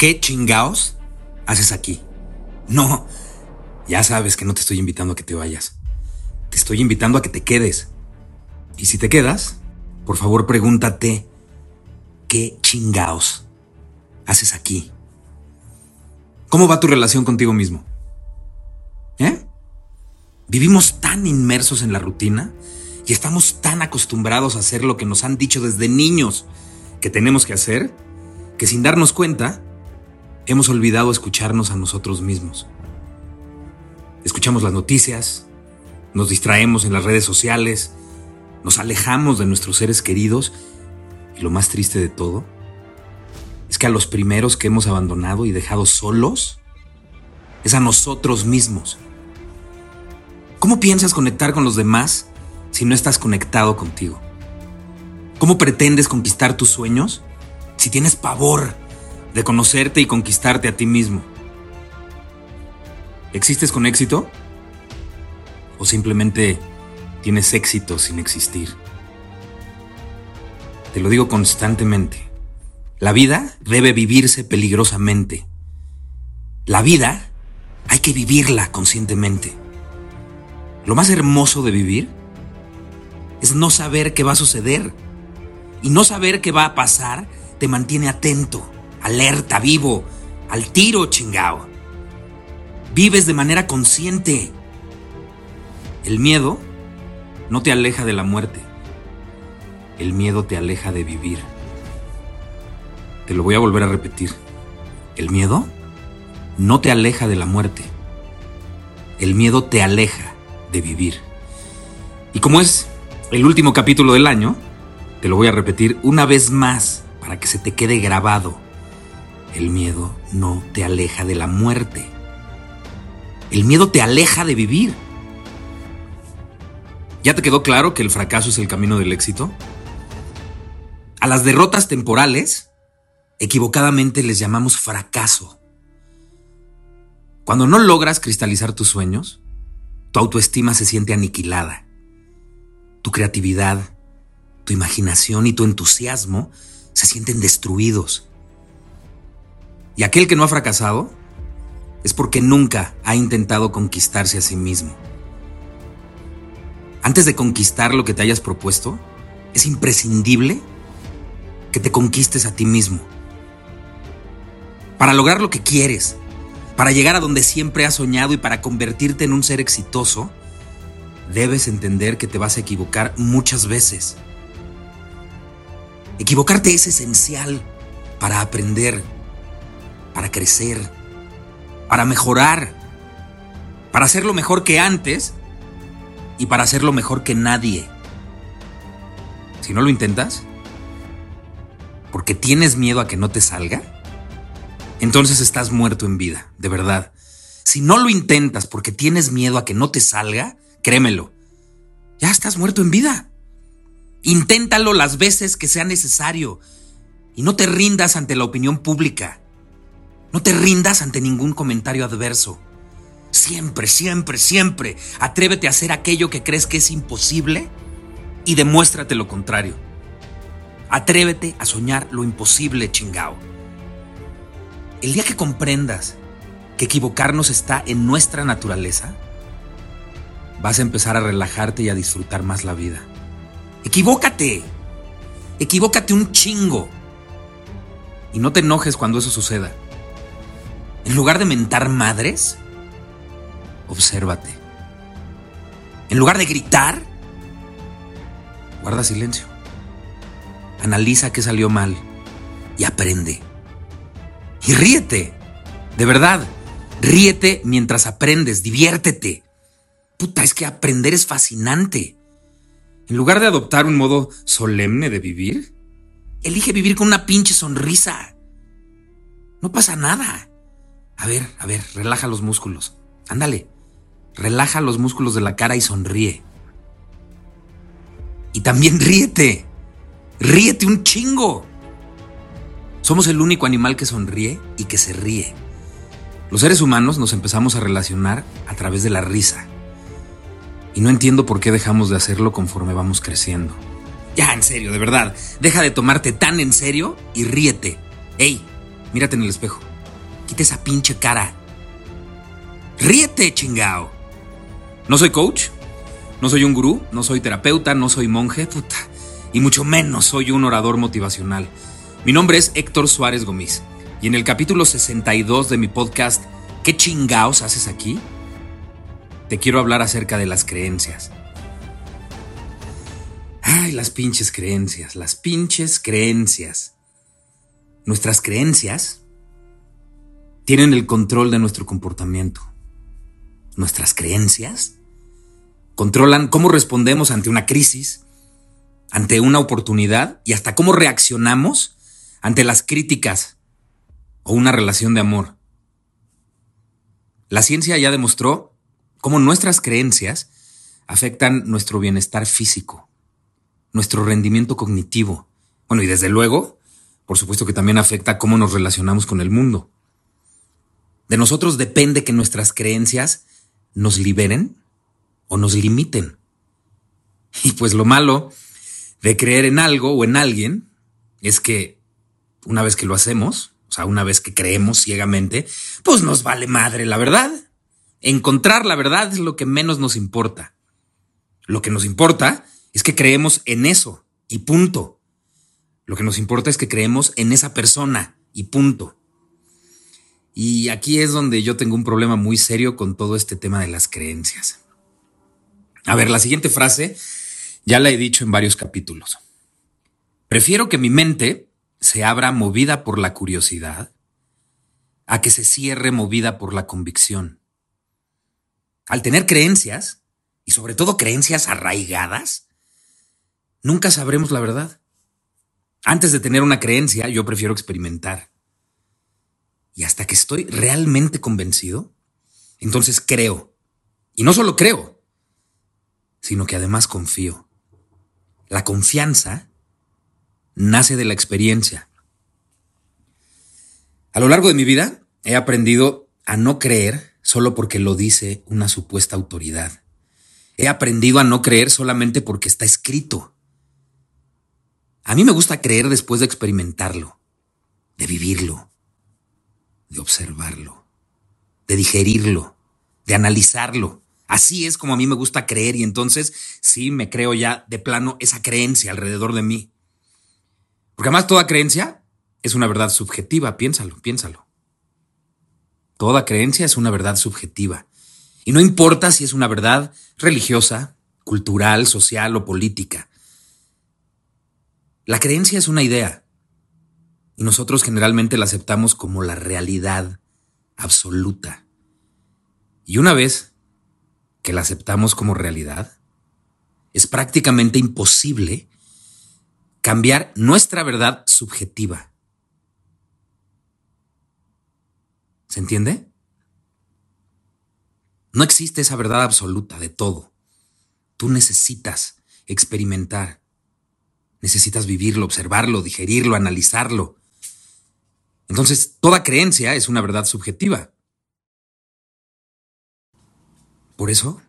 ¿Qué chingaos haces aquí? No, ya sabes que no te estoy invitando a que te vayas. Te estoy invitando a que te quedes. Y si te quedas, por favor pregúntate, ¿qué chingaos haces aquí? ¿Cómo va tu relación contigo mismo? ¿Eh? Vivimos tan inmersos en la rutina y estamos tan acostumbrados a hacer lo que nos han dicho desde niños que tenemos que hacer, que sin darnos cuenta, hemos olvidado escucharnos a nosotros mismos. Escuchamos las noticias, nos distraemos en las redes sociales, nos alejamos de nuestros seres queridos y lo más triste de todo es que a los primeros que hemos abandonado y dejado solos es a nosotros mismos. ¿Cómo piensas conectar con los demás si no estás conectado contigo? ¿Cómo pretendes conquistar tus sueños si tienes pavor de conocerte y conquistarte a ti mismo. ¿Existes con éxito? ¿O simplemente tienes éxito sin existir? Te lo digo constantemente. La vida debe vivirse peligrosamente. La vida hay que vivirla conscientemente. Lo más hermoso de vivir es no saber qué va a suceder. Y no saber qué va a pasar te mantiene atento alerta, vivo, al tiro, chingao. Vives de manera consciente. El miedo no te aleja de la muerte. El miedo te aleja de vivir. Te lo voy a volver a repetir. El miedo no te aleja de la muerte. El miedo te aleja de vivir. Y como es el último capítulo del año, te lo voy a repetir una vez más para que se te quede grabado. El miedo no te aleja de la muerte. El miedo te aleja de vivir. ¿Ya te quedó claro que el fracaso es el camino del éxito? A las derrotas temporales, equivocadamente les llamamos fracaso. Cuando no logras cristalizar tus sueños, tu autoestima se siente aniquilada. Tu creatividad, tu imaginación y tu entusiasmo se sienten destruidos. Y aquel que no ha fracasado es porque nunca ha intentado conquistarse a sí mismo. Antes de conquistar lo que te hayas propuesto, es imprescindible que te conquistes a ti mismo. Para lograr lo que quieres, para llegar a donde siempre has soñado y para convertirte en un ser exitoso, debes entender que te vas a equivocar muchas veces. Equivocarte es esencial para aprender para crecer, para mejorar, para hacerlo mejor que antes y para hacerlo mejor que nadie. Si no lo intentas, porque tienes miedo a que no te salga, entonces estás muerto en vida, de verdad. Si no lo intentas porque tienes miedo a que no te salga, créemelo, ya estás muerto en vida. Inténtalo las veces que sea necesario y no te rindas ante la opinión pública. No te rindas ante ningún comentario adverso. Siempre, siempre, siempre atrévete a hacer aquello que crees que es imposible y demuéstrate lo contrario. Atrévete a soñar lo imposible, chingao. El día que comprendas que equivocarnos está en nuestra naturaleza, vas a empezar a relajarte y a disfrutar más la vida. Equivócate. Equivócate un chingo. Y no te enojes cuando eso suceda. En lugar de mentar madres, obsérvate. En lugar de gritar, guarda silencio. Analiza qué salió mal y aprende. Y ríete. De verdad, ríete mientras aprendes, diviértete. Puta, es que aprender es fascinante. En lugar de adoptar un modo solemne de vivir, elige vivir con una pinche sonrisa. No pasa nada. A ver, a ver, relaja los músculos. Ándale. Relaja los músculos de la cara y sonríe. Y también ríete. Ríete un chingo. Somos el único animal que sonríe y que se ríe. Los seres humanos nos empezamos a relacionar a través de la risa. Y no entiendo por qué dejamos de hacerlo conforme vamos creciendo. Ya, en serio, de verdad. Deja de tomarte tan en serio y ríete. Ey, mírate en el espejo. Quita esa pinche cara. Ríete, chingao. No soy coach, no soy un gurú, no soy terapeuta, no soy monje, puta. Y mucho menos soy un orador motivacional. Mi nombre es Héctor Suárez Gómez. Y en el capítulo 62 de mi podcast, ¿Qué chingaos haces aquí? te quiero hablar acerca de las creencias. Ay, las pinches creencias, las pinches creencias. Nuestras creencias tienen el control de nuestro comportamiento. Nuestras creencias controlan cómo respondemos ante una crisis, ante una oportunidad y hasta cómo reaccionamos ante las críticas o una relación de amor. La ciencia ya demostró cómo nuestras creencias afectan nuestro bienestar físico, nuestro rendimiento cognitivo. Bueno, y desde luego, por supuesto que también afecta cómo nos relacionamos con el mundo. De nosotros depende que nuestras creencias nos liberen o nos limiten. Y pues lo malo de creer en algo o en alguien es que una vez que lo hacemos, o sea, una vez que creemos ciegamente, pues nos vale madre la verdad. Encontrar la verdad es lo que menos nos importa. Lo que nos importa es que creemos en eso y punto. Lo que nos importa es que creemos en esa persona y punto. Y aquí es donde yo tengo un problema muy serio con todo este tema de las creencias. A ver, la siguiente frase ya la he dicho en varios capítulos. Prefiero que mi mente se abra movida por la curiosidad a que se cierre movida por la convicción. Al tener creencias, y sobre todo creencias arraigadas, nunca sabremos la verdad. Antes de tener una creencia, yo prefiero experimentar. Y hasta que estoy realmente convencido, entonces creo. Y no solo creo, sino que además confío. La confianza nace de la experiencia. A lo largo de mi vida he aprendido a no creer solo porque lo dice una supuesta autoridad. He aprendido a no creer solamente porque está escrito. A mí me gusta creer después de experimentarlo, de vivirlo, observarlo, de digerirlo, de analizarlo. Así es como a mí me gusta creer y entonces sí me creo ya de plano esa creencia alrededor de mí. Porque además toda creencia es una verdad subjetiva, piénsalo, piénsalo. Toda creencia es una verdad subjetiva. Y no importa si es una verdad religiosa, cultural, social o política. La creencia es una idea. Y nosotros generalmente la aceptamos como la realidad absoluta. Y una vez que la aceptamos como realidad, es prácticamente imposible cambiar nuestra verdad subjetiva. ¿Se entiende? No existe esa verdad absoluta de todo. Tú necesitas experimentar. Necesitas vivirlo, observarlo, digerirlo, analizarlo. Entonces, toda creencia es una verdad subjetiva. Por eso,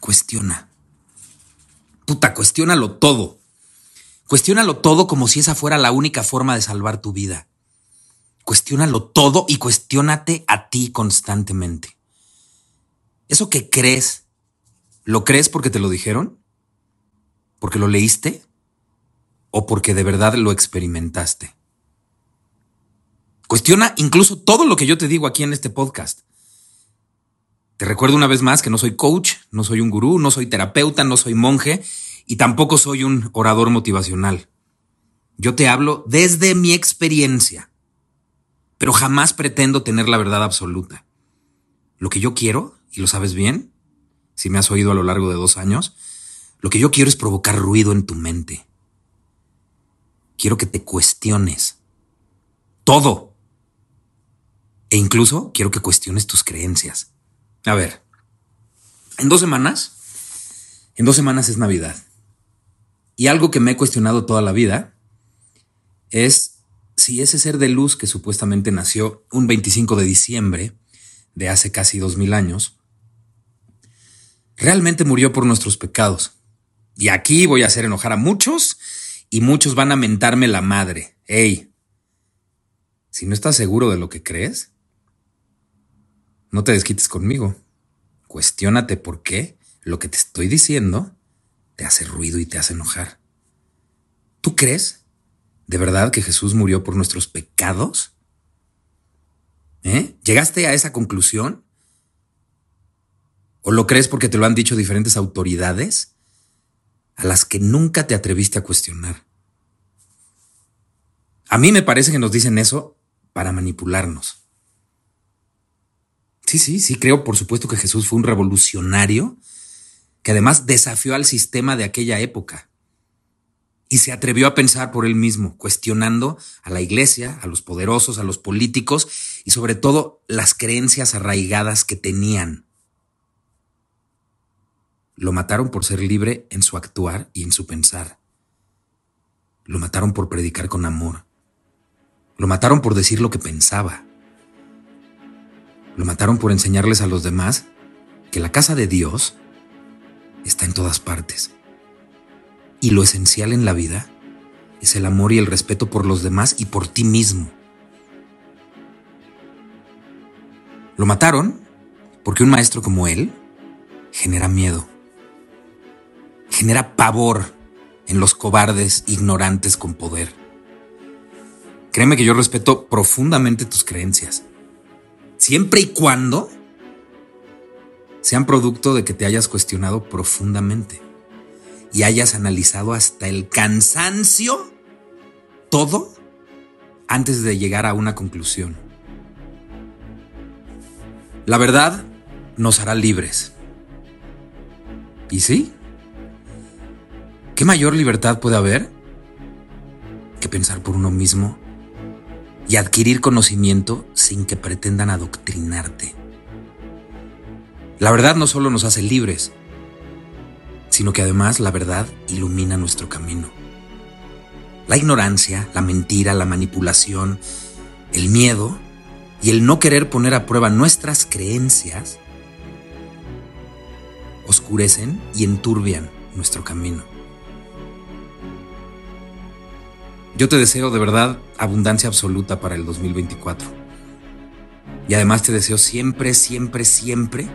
cuestiona. Puta, cuestiónalo todo. Cuestiónalo todo como si esa fuera la única forma de salvar tu vida. Cuestiónalo todo y cuestiónate a ti constantemente. ¿Eso que crees, lo crees porque te lo dijeron? ¿Porque lo leíste? ¿O porque de verdad lo experimentaste? Cuestiona incluso todo lo que yo te digo aquí en este podcast. Te recuerdo una vez más que no soy coach, no soy un gurú, no soy terapeuta, no soy monje y tampoco soy un orador motivacional. Yo te hablo desde mi experiencia pero jamás pretendo tener la verdad absoluta. Lo que yo quiero, y lo sabes bien, si me has oído a lo largo de dos años, lo que yo quiero es provocar ruido en tu mente. Quiero que te cuestiones. Todo. E incluso quiero que cuestiones tus creencias. A ver, en dos semanas, en dos semanas es Navidad. Y algo que me he cuestionado toda la vida es si ese ser de luz que supuestamente nació un 25 de diciembre de hace casi dos mil años, realmente murió por nuestros pecados. Y aquí voy a hacer enojar a muchos y muchos van a mentarme la madre. Ey, si no estás seguro de lo que crees, no te desquites conmigo. Cuestiónate por qué lo que te estoy diciendo te hace ruido y te hace enojar. ¿Tú crees de verdad que Jesús murió por nuestros pecados? ¿Eh? ¿Llegaste a esa conclusión? ¿O lo crees porque te lo han dicho diferentes autoridades a las que nunca te atreviste a cuestionar? A mí me parece que nos dicen eso para manipularnos. Sí, sí, sí, creo por supuesto que Jesús fue un revolucionario que además desafió al sistema de aquella época y se atrevió a pensar por él mismo, cuestionando a la iglesia, a los poderosos, a los políticos y sobre todo las creencias arraigadas que tenían. Lo mataron por ser libre en su actuar y en su pensar. Lo mataron por predicar con amor. Lo mataron por decir lo que pensaba. Lo mataron por enseñarles a los demás que la casa de Dios está en todas partes. Y lo esencial en la vida es el amor y el respeto por los demás y por ti mismo. Lo mataron porque un maestro como él genera miedo, genera pavor en los cobardes ignorantes con poder. Créeme que yo respeto profundamente tus creencias, siempre y cuando sean producto de que te hayas cuestionado profundamente y hayas analizado hasta el cansancio todo antes de llegar a una conclusión. La verdad nos hará libres. ¿Y sí? ¿Qué mayor libertad puede haber que pensar por uno mismo y adquirir conocimiento sin que pretendan adoctrinarte? La verdad no solo nos hace libres, sino que además la verdad ilumina nuestro camino. La ignorancia, la mentira, la manipulación, el miedo y el no querer poner a prueba nuestras creencias oscurecen y enturbian nuestro camino. Yo te deseo de verdad abundancia absoluta para el 2024. Y además te deseo siempre, siempre, siempre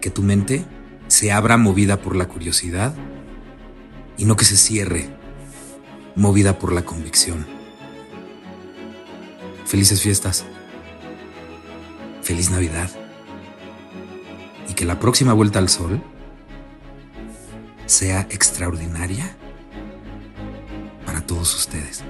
que tu mente se abra movida por la curiosidad y no que se cierre movida por la convicción. Felices fiestas. Feliz Navidad. Y que la próxima vuelta al sol sea extraordinaria todos ustedes.